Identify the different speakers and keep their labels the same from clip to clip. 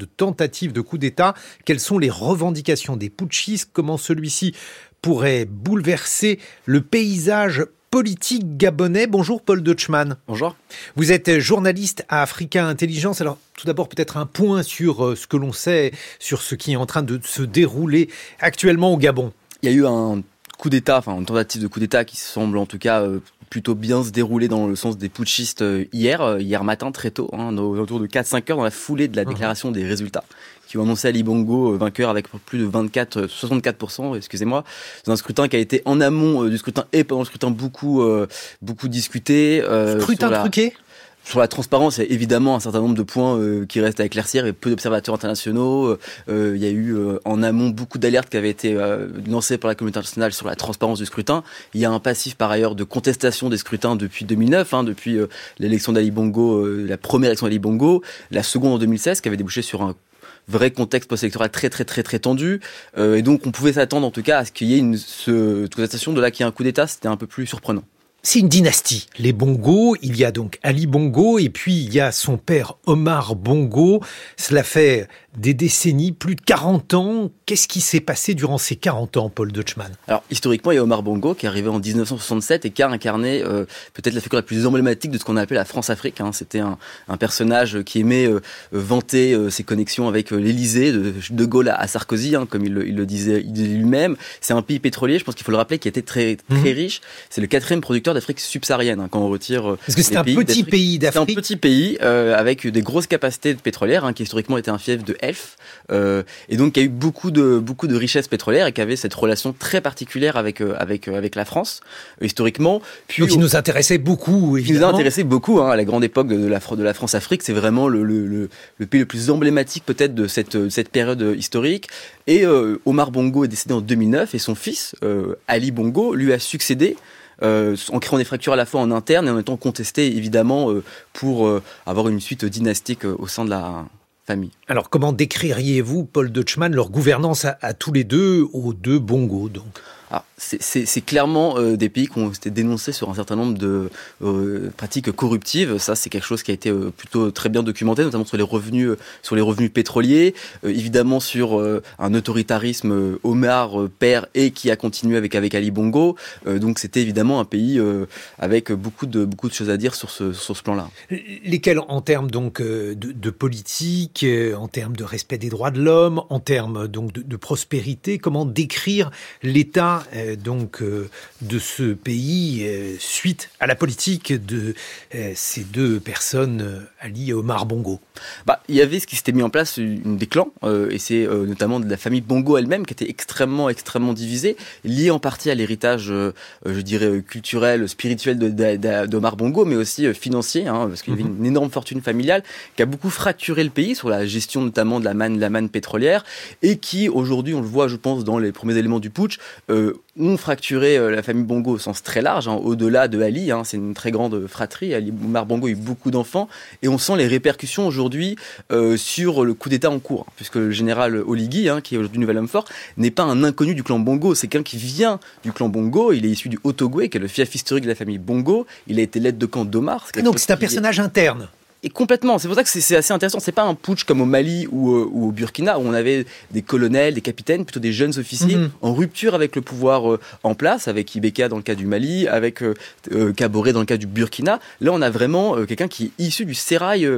Speaker 1: de tentatives de coup d'État. Quelles sont les revendications des putschistes? Comment celui-ci pourrait bouleverser le paysage politique gabonais? Bonjour Paul Deutschmann.
Speaker 2: Bonjour.
Speaker 1: Vous êtes journaliste à Africa Intelligence. Alors tout d'abord peut-être un point sur euh, ce que l'on sait, sur ce qui est en train de se dérouler actuellement au Gabon.
Speaker 2: Il y a eu un coup d'État, enfin une tentative de coup d'État qui semble en tout cas euh, plutôt bien se dérouler dans le sens des putschistes euh, hier, euh, hier matin très tôt, hein, autour de 4-5 heures dans la foulée de la uh-huh. déclaration des résultats qui ont annoncé Ali Bongo euh, vainqueur avec plus de 24, 64%, excusez-moi, dans un scrutin qui a été en amont du scrutin et pendant le scrutin beaucoup, beaucoup discuté.
Speaker 1: scrutin truqué?
Speaker 2: Sur la transparence, il y a évidemment un certain nombre de points euh, qui restent à éclaircir et peu d'observateurs internationaux. Euh, il y a eu euh, en amont beaucoup d'alertes qui avaient été lancées par la communauté internationale sur la transparence du scrutin. Il y a un passif par ailleurs de contestation des scrutins depuis 2009, hein, depuis l'élection d'Ali Bongo, la première élection d'Ali Bongo, la seconde en 2016 qui avait débouché sur un vrai contexte post-électoral très très très très tendu et donc on pouvait s'attendre en tout cas à ce qu'il y ait une ce, contestation de là qu'il y ait un coup d'État, c'était un peu plus surprenant.
Speaker 1: C'est une dynastie. Les Bongo, il y a donc Ali Bongo et puis il y a son père Omar Bongo. Cela fait des décennies, plus de 40 ans. Qu'est-ce qui s'est passé durant ces 40 ans, Paul Deutschmann?
Speaker 2: Alors, historiquement, il y a Omar Bongo qui est arrivé en 1967 et qui a incarné euh, peut-être la figure la plus emblématique de ce qu'on a appelé la France-Afrique. Hein. C'était un, personnage qui aimait euh, vanter euh, ses connexions avec l'Élysée, de, de, Gaulle à, Sarkozy, hein, comme il le, disait, lui-même. C'est un pays pétrolier, je pense qu'il faut le rappeler, qui était très, très mhm. riche. C'est le quatrième producteur d'Afrique subsaharienne, hein, quand on retire...
Speaker 1: Parce que c'est un, petit pays d'Afrique.
Speaker 2: C'est un petit pays avec des grosses capacités pétrolières, qui historiquement était un fief de euh, et donc y a eu beaucoup de beaucoup de richesses pétrolières et qui avait cette relation très particulière avec euh, avec euh, avec la France historiquement.
Speaker 1: Puis donc, qui nous intéressait beaucoup, évidemment.
Speaker 2: Qui nous a intéressé beaucoup hein, à la grande époque de la de la France Afrique. C'est vraiment le, le, le, pays le plus emblématique peut-être de cette cette période historique. Et Omar Bongo est décédé en 2009 et son fils Ali Bongo lui a succédé. en créant des fractures à la fois en interne et en étant contesté évidemment pour avoir une suite dynastique au sein de la,
Speaker 1: alors comment décririez-vous, Paul Deutschmann, leur gouvernance à, à tous les deux, aux deux bongos donc?
Speaker 2: C'est clairement euh, des pays qui ont été dénoncés sur un certain nombre de euh, pratiques corruptives. Ça, c'est quelque chose qui a été euh, plutôt très bien documenté, notamment sur les revenus, sur les revenus pétroliers, évidemment sur un autoritarisme Omar père et qui a continué avec Ali Bongo. donc, c'était évidemment un pays avec beaucoup de beaucoup de choses à dire sur ce plan-là.
Speaker 1: Lesquels en termes donc de, politique, en termes de respect des droits de l'homme, en termes donc de prospérité, comment décrire l'État euh, donc euh, de ce pays euh, suite à la politique de ces deux personnes, Ali et Omar Bongo
Speaker 2: bah, Il y avait ce qui s'était mis en place, une des clans, et c'est notamment de la famille Bongo elle-même qui était extrêmement, extrêmement divisée, liée en partie à l'héritage, je dirais, culturel, spirituel d'Omar Bongo, mais aussi financier, hein, parce qu'il y avait mhm. une énorme fortune familiale qui a beaucoup fracturé le pays sur la gestion notamment de la manne, la manne pétrolière, et qui aujourd'hui, on le voit, je pense, dans les premiers éléments du putsch, ont fracturé euh, la famille Bongo au sens très large, hein, au-delà de Ali. Hein, c'est une très grande fratrie. Ali Omar Bongo a eu beaucoup d'enfants. Et on sent les répercussions aujourd'hui euh, sur le coup d'État en cours. Puisque le général Oligui, hein, qui est aujourd'hui nouvel homme fort, n'est pas un inconnu du clan Bongo. C'est quelqu'un qui vient du clan Bongo. Il est issu du Otogwe, qui est le fief historique de la famille Bongo. Il a été l'aide de camp d'Omar.
Speaker 1: Donc c'est un personnage interne.
Speaker 2: Et complètement, c'est pour ça que c'est assez intéressant. C'est pas un putsch comme au Mali ou, euh, ou, au Burkina où on avait des colonels, des capitaines, plutôt des jeunes officiers mhm. en rupture avec le pouvoir euh, en place, avec Ibeka dans le cas du Mali, avec euh, euh dans le cas du Burkina. Là, on a vraiment quelqu'un qui est issu du sérail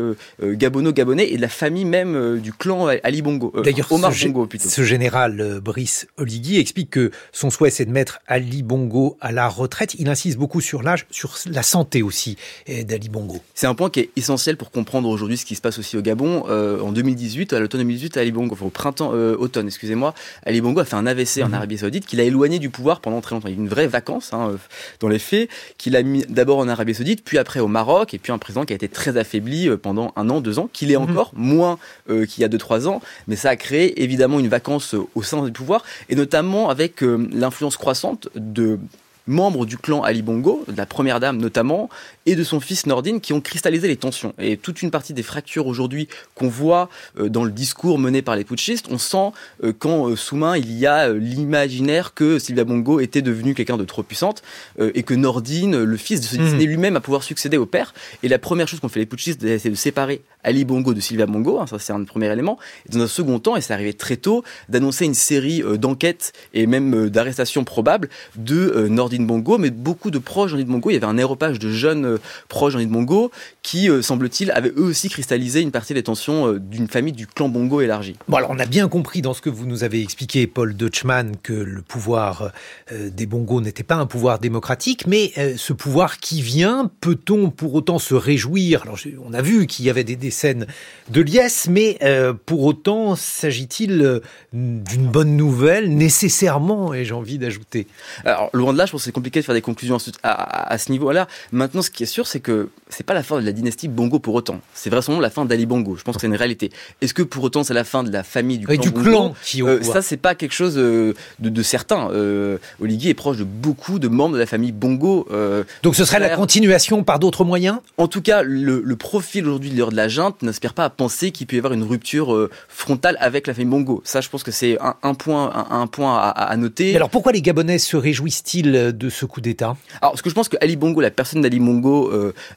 Speaker 2: gabono-gabonais et de la famille même du clan Ali Bongo.
Speaker 1: D'ailleurs, Omar ce, Bongo plutôt. Ce général Brice Oligui explique que son souhait c'est de mettre Ali Bongo à la retraite. Il insiste beaucoup sur l'âge, sur la santé aussi d'Ali Bongo.
Speaker 2: C'est un point qui est essentiel pour comprendre aujourd'hui ce qui se passe aussi au Gabon. Euh, en 2018, à l'automne 2018, Ali Bongo, enfin, au printemps, euh, automne, excusez-moi, Ali Bongo a fait un AVC en mhm. Arabie Saoudite qui l'a éloigné du pouvoir pendant très longtemps. Il y a eu une vraie vacance hein, euh, dans les faits, qu'il a mis d'abord en Arabie Saoudite, puis après au Maroc, et puis un président qui a été très affaibli pendant un an, deux ans, qu'il est mhm. encore moins qu'il y a deux, trois ans, mais ça a créé évidemment une vacance au sein du pouvoir, et notamment avec l'influence croissante de membres du clan Ali Bongo, de la première dame notamment, et de son fils Nordine qui ont cristallisé les tensions. Et toute une partie des fractures aujourd'hui qu'on voit euh, dans le discours mené par les putschistes, on sent euh, qu'en euh, sous-main, il y a l'imaginaire que Sylvia Bongo était devenue quelqu'un de trop puissante et que Nordine, le fils de ce mmh. lui-même, a pouvoir succéder au père. Et la première chose qu'ont fait les putschistes, c'est de séparer Ali Bongo de Sylvia Bongo, hein, ça c'est un premier élément. Et dans un second temps, et c'est arrivé très tôt, d'annoncer une série d'enquêtes et même d'arrestations probables de Nordine Bongo, mais beaucoup de proches d'Nordine Bongo. Il y avait un aéropage de jeunes proches d'Henri Bongo, qui, euh, semble-t-il, avaient eux aussi cristallisé une partie des tensions euh, d'une famille du clan Bongo élargi.
Speaker 1: Bon, alors on a bien compris dans ce que vous nous avez expliqué, Paul Deutschmann, que le pouvoir euh, des Bongo n'était pas un pouvoir démocratique, mais ce pouvoir qui vient, peut-on pour autant se réjouir? Alors on a vu qu'il y avait des, des, scènes de liesse, mais pour autant, s'agit-il d'une bonne nouvelle nécessairement, et j'ai envie d'ajouter?
Speaker 2: Alors loin de là, je pense que c'est compliqué de faire des conclusions à, à ce niveau-là. Maintenant, ce qui est sûr, c'est que c'est pas la fin de la dynastie Bongo pour autant. C'est vraiment la fin d'Ali Bongo. Je pense que c'est une réalité. Est-ce que pour autant c'est la fin de la famille du clan
Speaker 1: du clan qui
Speaker 2: euh, Ça, c'est pas quelque chose euh, de, de, certain. Euh, Oligui est proche de beaucoup de membres de la famille Bongo.
Speaker 1: Euh, Donc ce serait la continuation par d'autres moyens?
Speaker 2: En tout cas, le, le profil aujourd'hui de la junte n'aspire pas à penser qu'il peut y avoir une rupture euh, frontale avec la famille Bongo. Ça, je pense que c'est un, un, point, un, un point à, à, noter.
Speaker 1: Mais alors pourquoi les Gabonais se réjouissent-ils de ce coup d'État
Speaker 2: Alors, ce que je pense que Ali Bongo, la personne d'Ali Bongo,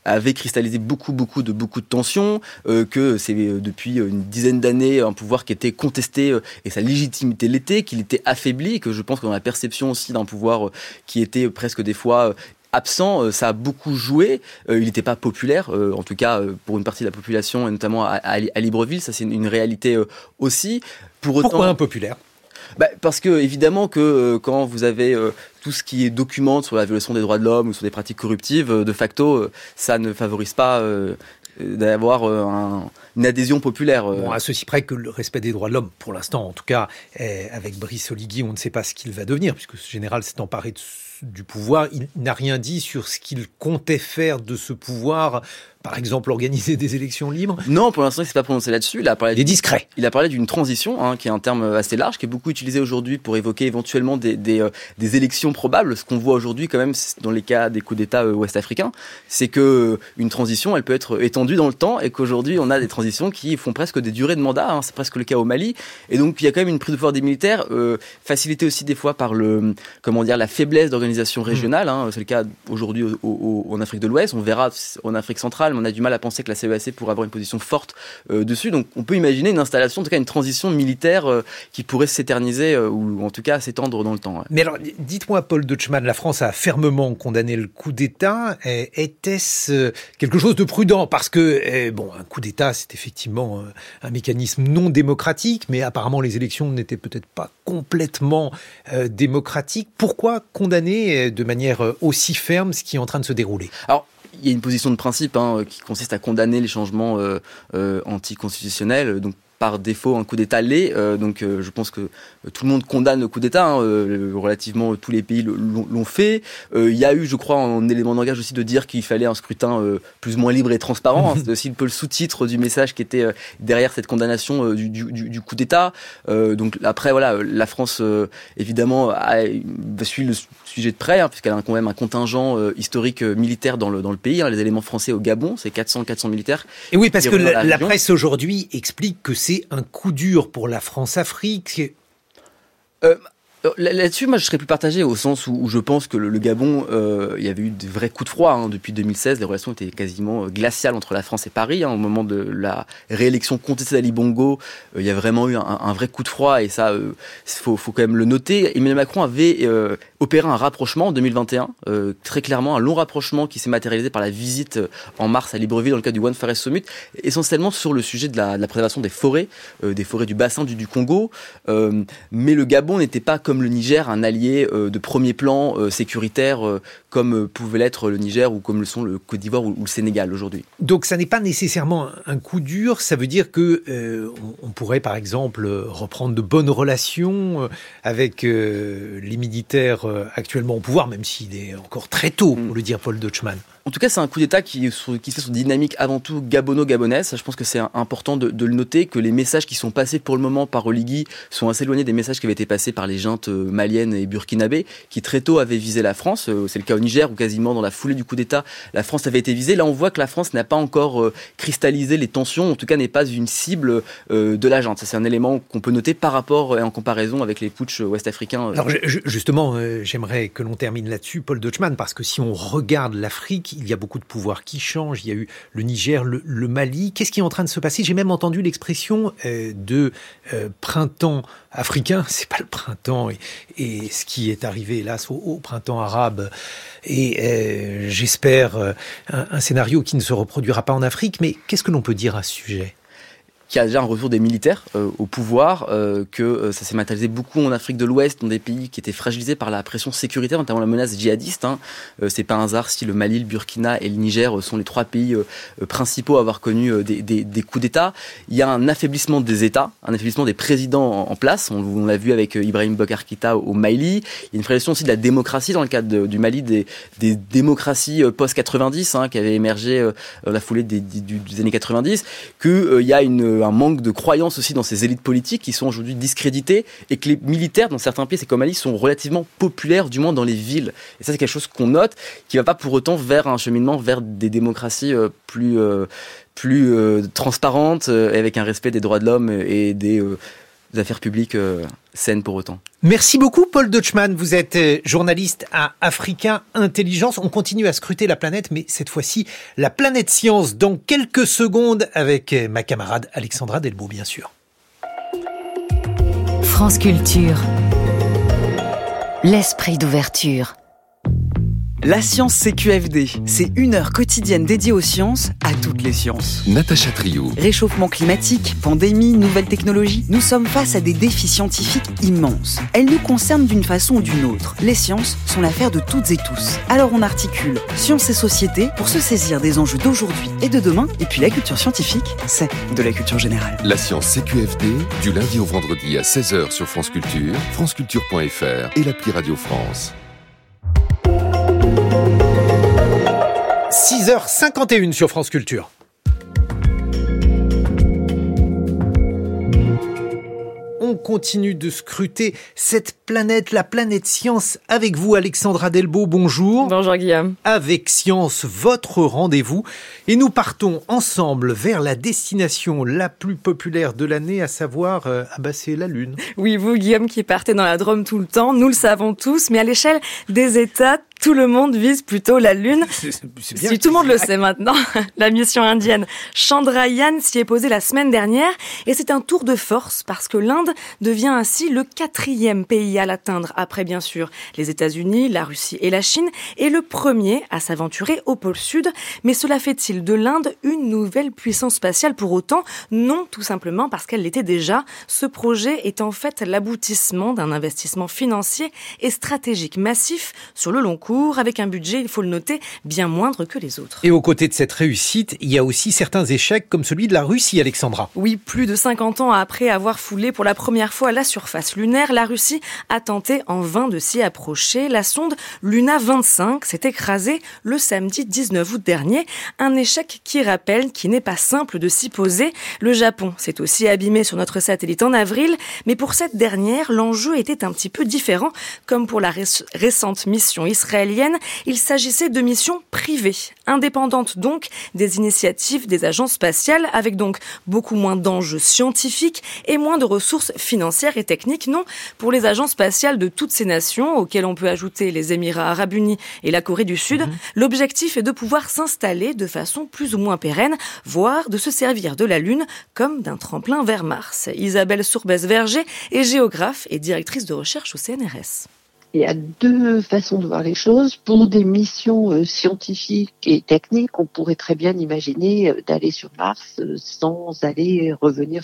Speaker 2: avait cristallisé beaucoup, beaucoup de beaucoup de tensions, euh, que c'est euh, depuis une dizaine d'années un pouvoir qui était contesté euh, et sa légitimité l'était, qu'il était affaibli, que je pense que dans la perception aussi d'un pouvoir qui était presque des fois absent, ça a beaucoup joué. il n'était pas populaire, en tout cas pour une partie de la population, et notamment à, Libreville, ça c'est une, réalité aussi.
Speaker 1: Pour autant, Pourquoi impopulaire?
Speaker 2: Bah, parce que évidemment que euh, quand vous avez euh, tout ce qui est documente sur la violation des droits de l'homme ou sur des pratiques corruptives, euh, de facto, ça ne favorise pas d'avoir une adhésion populaire.
Speaker 1: Bon, à ceci près que le respect des droits de l'homme, pour l'instant en tout cas, avec Brice Oligui, on ne sait pas ce qu'il va devenir, puisque ce général s'est emparé du pouvoir. Il n'a rien dit sur ce qu'il comptait faire de ce pouvoir par exemple, organiser des élections libres
Speaker 2: Non, pour l'instant, il s'est pas prononcé là-dessus.
Speaker 1: Il a parlé. Il discret.
Speaker 2: Il a parlé d'une transition, hein, qui est un terme assez large, qui est beaucoup utilisé aujourd'hui pour évoquer éventuellement des, des, euh, des élections probables. Ce qu'on voit aujourd'hui, quand même, dans les cas des coups d'État euh, ouest-africains, c'est que euh, une transition, elle peut être étendue dans le temps, et qu'aujourd'hui, on a des transitions qui font presque des durées de mandat. Hein. C'est presque le cas au Mali. Et donc, il y a quand même une prise de pouvoir des militaires, euh, facilitée aussi des fois par le, comment dire, la faiblesse d'organisation régionale. Hein. C'est le cas aujourd'hui en Afrique de l'Ouest. On verra en Afrique centrale on a du mal à penser que la CEAC pourrait avoir une position forte euh, dessus. Donc on peut imaginer une installation, en tout cas une transition militaire euh, qui pourrait s'éterniser euh, ou en tout cas s'étendre dans le temps.
Speaker 1: Mais alors, dites-moi, Paul Deutschmann, la France a fermement condamné le coup d'État. Était-ce quelque chose de prudent? Parce que, bon, un coup d'État, c'est effectivement un mécanisme non démocratique, mais apparemment les élections n'étaient peut-être pas complètement démocratiques. Pourquoi condamner de manière aussi ferme ce qui est en train de se dérouler?
Speaker 2: Alors, y a une position de principe hein, qui consiste à condamner les changements euh, euh, anticonstitutionnels. Donc par défaut un coup d'État l'est. Euh, donc euh, je pense que euh, tout le monde condamne le coup d'État. Hein, relativement tous les pays l'ont fait. Il y a eu, je crois, un élément d'engagement aussi de dire qu'il fallait un scrutin plus ou moins libre et transparent. Hein. C'est aussi un peu le sous-titre du message qui était derrière cette condamnation du, du, du, coup d'État. donc après, voilà, la France évidemment a, suit le sujet de près, hein, puisqu'elle a quand même un contingent historique militaire dans le, dans le pays. Hein, les éléments français au Gabon, c'est 400 400 militaires.
Speaker 1: Et oui, parce que la, la presse aujourd'hui explique que c'est un coup dur pour la France-Afrique.
Speaker 2: Euh, là-dessus, moi, je serais plus partagé au sens où, je pense que le, Gabon, euh, il y avait eu de vrais coups de froid hein. depuis 2016. Les relations étaient quasiment glaciales entre la France et Paris. Hein. au moment de la réélection contestée d'Ali Bongo, il y a vraiment eu un, vrai coup de froid et ça, il faut, quand même le noter. Emmanuel Macron avait opérer un rapprochement en 2021, euh, très clairement un long rapprochement qui s'est matérialisé par la visite euh, en mars à Libreville dans le cadre du One Forest Summit, essentiellement sur le sujet de la, préservation des forêts, euh, des forêts du bassin du, du Congo. Euh, mais le Gabon n'était pas comme le Niger un allié euh, de premier plan euh, sécuritaire comme pouvait l'être le Niger ou comme le sont le Côte d'Ivoire ou, le Sénégal aujourd'hui.
Speaker 1: Donc ça n'est pas nécessairement un coup dur, ça veut dire que on, on, pourrait par exemple reprendre de bonnes relations avec les militaires euh, actuellement au pouvoir, même s'il est encore très tôt, pour le dire Paul Deutschmann.
Speaker 2: En tout cas, c'est un coup d'État qui, qui fait son dynamique avant tout gabono-gabonaise. Je pense que c'est important de, le noter, que les messages qui sont passés pour le moment par Oligui sont assez éloignés des messages qui avaient été passés par les juntes euh, maliennes et burkinabées, qui très tôt avaient visé la France. Euh, c'est le cas au Niger, où quasiment dans la foulée du coup d'État, la France avait été visée. Là, on voit que la France n'a pas encore euh, cristallisé les tensions, en tout cas n'est pas une cible de la junte. C'est un élément qu'on peut noter par rapport et en comparaison avec les putschs ouest-africains.
Speaker 1: Alors, justement, j'aimerais que l'on termine là-dessus, Paul Deutschmann, parce que si on regarde l'Afrique, il y a beaucoup de pouvoirs qui changent. Il y a eu le Niger, le, Mali. Qu'est-ce qui est en train de se passer? J'ai même entendu l'expression euh, de euh, printemps africain. C'est pas le printemps et, ce qui est arrivé hélas au, printemps arabe. Et euh, j'espère un scénario qui ne se reproduira pas en Afrique. Mais qu'est-ce que l'on peut dire à ce sujet?
Speaker 2: Qu'il a déjà un retour des militaires euh, au pouvoir, euh, que euh, ça s'est matérialisé beaucoup en Afrique de l'Ouest, dans des pays qui étaient fragilisés par la pression sécuritaire, notamment la menace djihadiste. Hein. c'est pas un hasard si le Mali, le Burkina et le Niger sont les trois pays principaux à avoir connu des, coups d'État. Il y a un affaiblissement des États, un affaiblissement des présidents en, place. On, l'a vu avec Ibrahim Bokar Keïta au Mali. Il y a une fragmentation aussi de la démocratie dans le cadre du Mali, des, démocraties post-90 hein, qui avaient émergé dans la foulée des, années 90. Qu'il y a une un manque de croyance aussi dans ces élites politiques qui sont aujourd'hui discréditées et que les militaires dans certains pays, c'est comme Mali, sont relativement populaires, du moins dans les villes. Et ça, c'est quelque chose qu'on note, qui va pas pour autant vers un cheminement vers des démocraties euh, plus euh, plus euh, transparentes, avec un respect des droits de l'homme et des affaires publiques euh, saines pour autant.
Speaker 1: Merci beaucoup Paul Deutschmann, vous êtes euh, journaliste à Africain Intelligence. On continue à scruter la planète, mais cette fois-ci la planète science dans quelques secondes avec euh, ma camarade Alexandra Delbo bien sûr.
Speaker 3: France Culture. L'esprit d'ouverture.
Speaker 4: La science CQFD, c'est une heure quotidienne dédiée aux sciences, à toutes les sciences.
Speaker 5: Natacha Trio.
Speaker 4: Réchauffement climatique, pandémie, nouvelles technologies, nous sommes face à des défis scientifiques immenses. Elles nous concernent d'une façon ou d'une autre. Les sciences sont l'affaire de toutes et tous. Alors on articule science et société pour se saisir des enjeux d'aujourd'hui et de demain. Et puis la culture scientifique, c'est de la culture générale.
Speaker 5: La science CQFD, du lundi au vendredi à 16h sur France Culture, franceculture.fr et l'appli Radio France.
Speaker 1: 6h51 sur France Culture. on continue de scruter cette planète, la planète science, avec vous, Alexandra Delbo. Bonjour.
Speaker 6: Bonjour, Guillaume.
Speaker 1: Avec Science, votre rendez-vous. Et nous partons ensemble vers la destination la plus populaire de l'année, à savoir, euh, ah bah, la Lune.
Speaker 6: Oui, vous, Guillaume, qui partez dans la Drôme tout le temps, nous le savons tous, mais à l'échelle des États, tout le monde vise plutôt la Lune. Si tout le monde le sait maintenant, la mission indienne Chandrayaan s'y est posée la semaine dernière et c'est un tour de force parce que l'Inde devient ainsi le quatrième pays à l'atteindre après bien sûr les États-Unis, la Russie et la Chine et le premier à s'aventurer au pôle sud. Mais cela fait-il de l'Inde une nouvelle puissance spatiale pour autant? Non, tout simplement parce qu'elle l'était déjà. Ce projet est en fait l'aboutissement d'un investissement financier et stratégique massif sur le long cours avec un budget, il faut le noter, bien moindre que les autres.
Speaker 1: Et aux côtés de cette réussite, il y a aussi certains échecs comme celui de la Russie, Alexandra.
Speaker 6: Oui, plus de 50 ans après avoir foulé pour la première fois la surface lunaire, la Russie a tenté en vain de s'y approcher. La sonde Luna 25 s'est écrasée le samedi 19 août dernier. Un échec qui rappelle qu'il n'est pas simple de s'y poser. Le Japon s'est aussi abîmé sur notre satellite en avril, mais pour cette dernière, l'enjeu était un petit peu différent, comme pour la récente mission israélienne il s'agissait de missions privées, indépendantes donc des initiatives des agences spatiales, avec donc beaucoup moins d'enjeux scientifiques et moins de ressources financières et techniques. Non, pour les agences spatiales de toutes ces nations, auxquelles on peut ajouter les Émirats arabes unis et la Corée du Sud, mhm. l'objectif est de pouvoir s'installer de façon plus ou moins pérenne, voire de se servir de la Lune comme d'un tremplin vers Mars. Isabelle Sourbès-Verger est géographe et directrice de recherche au CNRS.
Speaker 7: Il y a deux façons de voir les choses. Pour des missions euh, scientifiques et techniques, on pourrait très bien imaginer euh, d'aller sur Mars euh, sans aller revenir